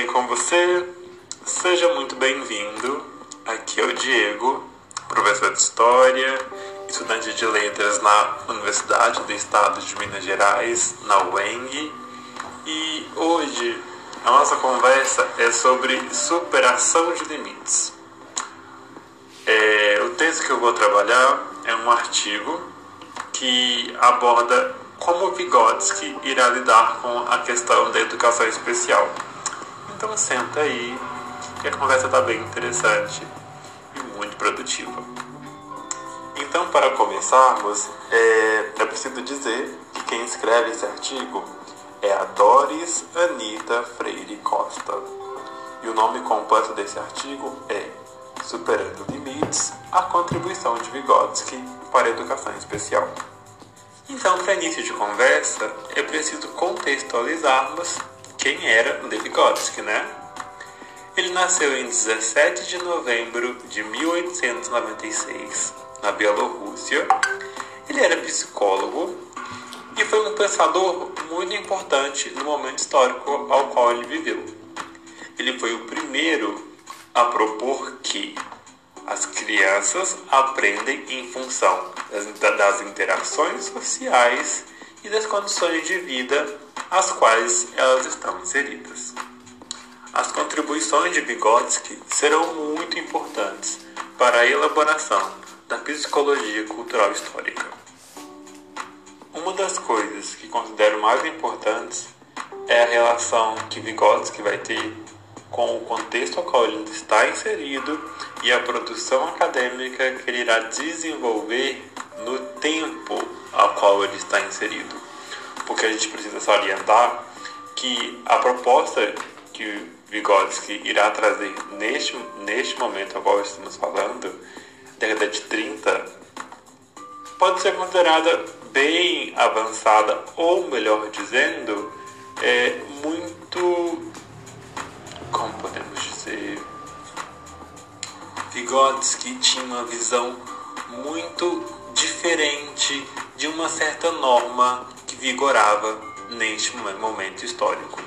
bem com você? Seja muito bem-vindo. Aqui é o Diego, professor de História, estudante de Letras na Universidade do Estado de Minas Gerais, na UENG. E hoje a nossa conversa é sobre superação de limites. É, o texto que eu vou trabalhar é um artigo que aborda como Vygotsky irá lidar com a questão da educação especial. Então senta aí, que a conversa está bem interessante e muito produtiva. Então, para começarmos, é, é preciso dizer que quem escreve esse artigo é a Doris Anita Freire Costa. E o nome completo desse artigo é Superando Limites, a contribuição de Vygotsky para a educação especial. Então, para início de conversa, é preciso contextualizarmos quem era Lev Vygotsky, né? Ele nasceu em 17 de novembro de 1896, na Bielorrússia. Ele era psicólogo e foi um pensador muito importante no momento histórico ao qual ele viveu. Ele foi o primeiro a propor que as crianças aprendem em função das interações sociais e das condições de vida às quais elas estão inseridas. As contribuições de Vygotsky serão muito importantes para a elaboração da psicologia cultural histórica. Uma das coisas que considero mais importantes é a relação que Vygotsky vai ter com o contexto ao qual ele está inserido e a produção acadêmica que ele irá desenvolver no tempo ao qual ele está inserido. Porque a gente precisa salientar que a proposta que Vygotsky irá trazer neste, neste momento ao qual estamos falando, década de 30, pode ser considerada bem avançada, ou melhor dizendo, é muito como podemos dizer, Vygotsky tinha uma visão muito diferente de uma certa norma vigorava neste momento histórico.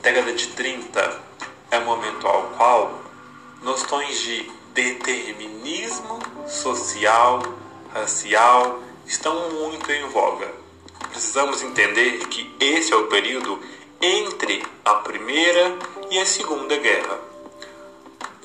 década de 30 é o momento ao qual noções de determinismo social, racial estão muito em voga. Precisamos entender que esse é o período entre a Primeira e a Segunda Guerra.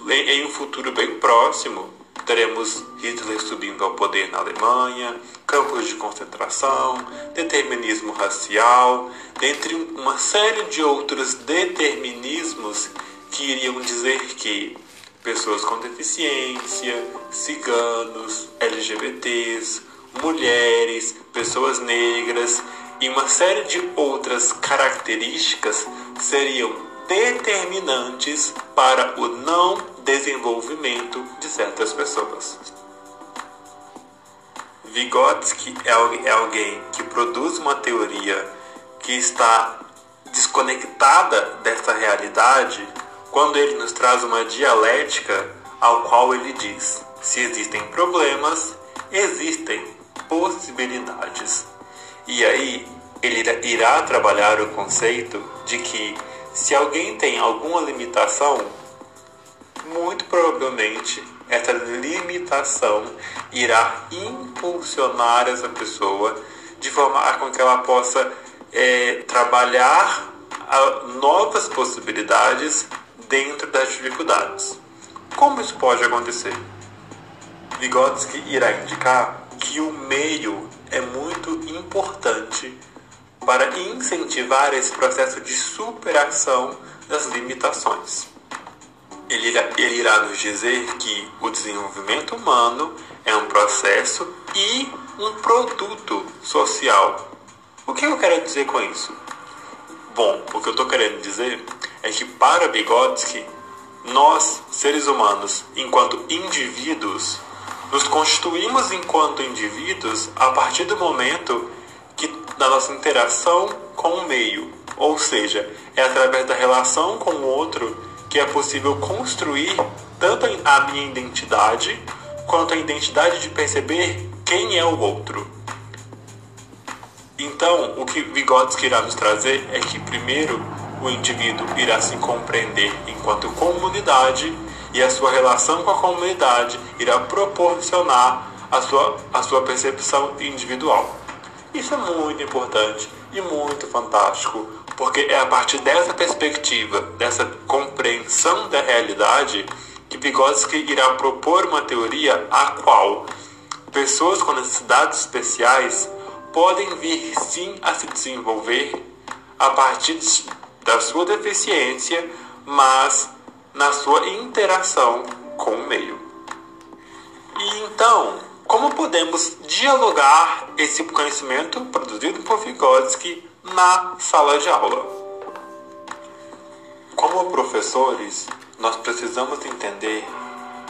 Em um futuro bem próximo, teremos Hitler subindo ao poder na Alemanha, campos de concentração, determinismo racial, dentre uma série de outros determinismos que iriam dizer que pessoas com deficiência, ciganos, LGBTs, mulheres, pessoas negras e uma série de outras características seriam determinantes para o não desenvolvimento de certas pessoas. Vygotsky é alguém que produz uma teoria que está desconectada dessa realidade quando ele nos traz uma dialética ao qual ele diz: se existem problemas, existem possibilidades. E aí ele irá trabalhar o conceito de que se alguém tem alguma limitação, muito provavelmente essa limitação irá impulsionar essa pessoa de forma a com que ela possa é, trabalhar novas possibilidades dentro das dificuldades. Como isso pode acontecer? Vygotsky irá indicar que o meio é muito importante para incentivar esse processo de superação das limitações. Ele irá, ele irá nos dizer que o desenvolvimento humano é um processo e um produto social. O que eu quero dizer com isso? Bom, o que eu estou querendo dizer é que para Vygotsky, nós, seres humanos, enquanto indivíduos, nos constituímos enquanto indivíduos a partir do momento que da nossa interação com o meio, ou seja, é através da relação com o outro que é possível construir tanto a minha identidade quanto a identidade de perceber quem é o outro. Então, o que Vygotsky irá nos trazer é que primeiro o indivíduo irá se compreender enquanto comunidade e a sua relação com a comunidade irá proporcionar a sua, a sua percepção individual. Isso é muito importante e muito fantástico, porque é a partir dessa perspectiva, dessa compreensão da realidade, que Vygotsky irá propor uma teoria a qual pessoas com necessidades especiais podem vir sim a se desenvolver a partir da sua deficiência, mas na sua interação com o meio. E então, como podemos dialogar esse conhecimento produzido por Vygotsky na sala de aula? Como professores, nós precisamos entender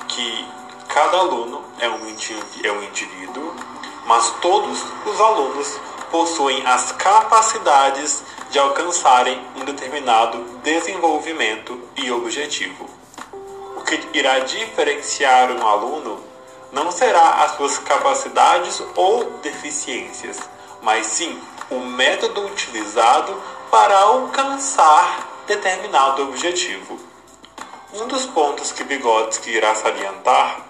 que cada aluno é um, é um indivíduo, mas todos os alunos possuem as capacidades de alcançarem um determinado desenvolvimento e objetivo. O que irá diferenciar um aluno não será as suas capacidades ou deficiências, mas sim o método utilizado para alcançar determinado objetivo. Um dos pontos que Vygotsky irá salientar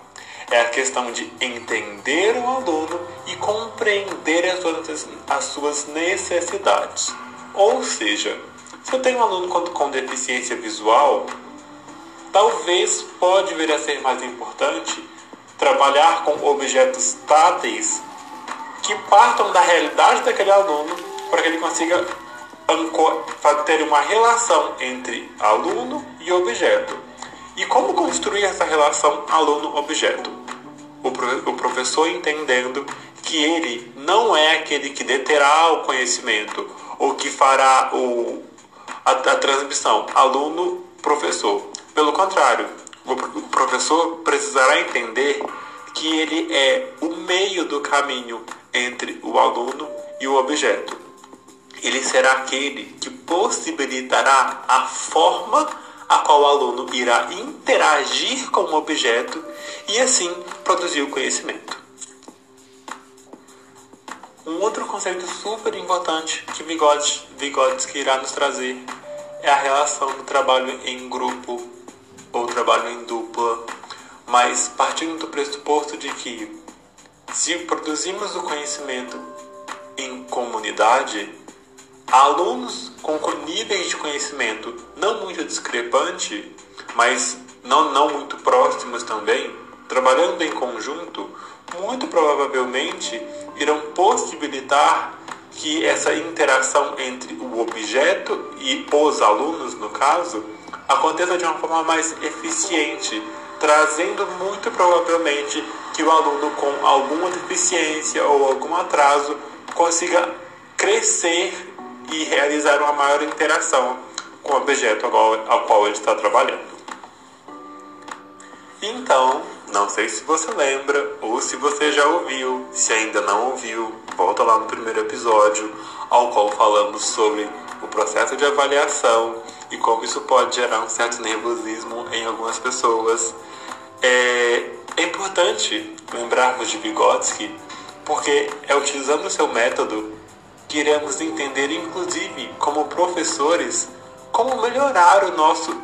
é a questão de entender o aluno e compreender as suas, as suas necessidades. Ou seja, se eu tenho um aluno com deficiência visual, talvez pode vir a ser mais importante trabalhar com objetos táteis que partam da realidade daquele aluno para que ele consiga ter uma relação entre aluno e objeto. E como construir essa relação aluno-objeto? O professor entendendo que ele não é aquele que deterá o conhecimento ou que fará o, a, a transmissão aluno-professor. Pelo contrário, o professor precisará entender que ele é o meio do caminho entre o aluno e o objeto. Ele será aquele que possibilitará a forma a qual o aluno irá interagir com o objeto e assim produzir o conhecimento. Um outro conceito super importante que Vygotsky, irá nos trazer é a relação do trabalho em grupo ou trabalho em dupla, mas partindo do pressuposto de que se produzimos o conhecimento em comunidade, alunos com níveis de conhecimento não muito discrepante, mas não, não muito próximos também, trabalhando em conjunto, muito provavelmente irão possibilitar que essa interação entre o objeto e os alunos, no caso, aconteça de uma forma mais eficiente, trazendo muito provavelmente que o aluno com alguma deficiência ou algum atraso consiga crescer e realizar uma maior interação com o objeto ao qual, ele está trabalhando. Então, não sei se você lembra ou se você já ouviu. Se ainda não ouviu, volta lá no primeiro episódio, ao qual falamos sobre o processo de avaliação e como isso pode gerar um certo nervosismo em algumas pessoas. É, é importante lembrarmos de Vygotsky, porque é utilizando o seu método que iremos entender, inclusive como professores, como melhorar o nosso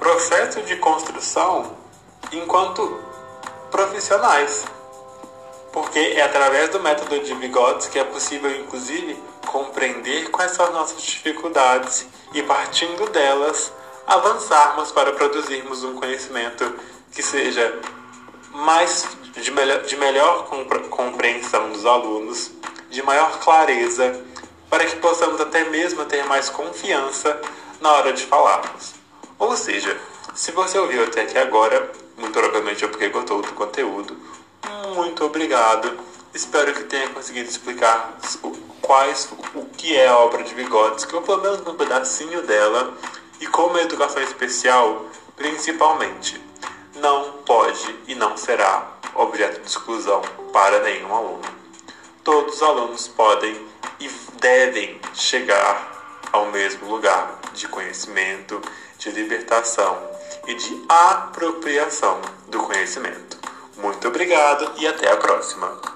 processo de construção enquanto profissionais. Porque é através do método de Vygotsky que é possível, inclusive, compreender quais são as nossas dificuldades e, partindo delas, avançarmos para produzirmos um conhecimento que seja mais de melhor, de melhor compreensão dos alunos, de maior clareza, para que possamos até mesmo ter mais confiança na hora de falarmos. Ou seja, se você ouviu até aqui agora, muito provavelmente é porque gostou do conteúdo. Muito obrigado. Espero que tenha conseguido explicar quais o que é a obra de Vygotsky, ou pelo menos um pedacinho dela, e como a educação especial, principalmente, não pode e não será objeto de exclusão para nenhum aluno. Todos os alunos podem e devem chegar ao mesmo lugar de conhecimento de libertação e de apropriação do conhecimento. Muito obrigado e até a próxima!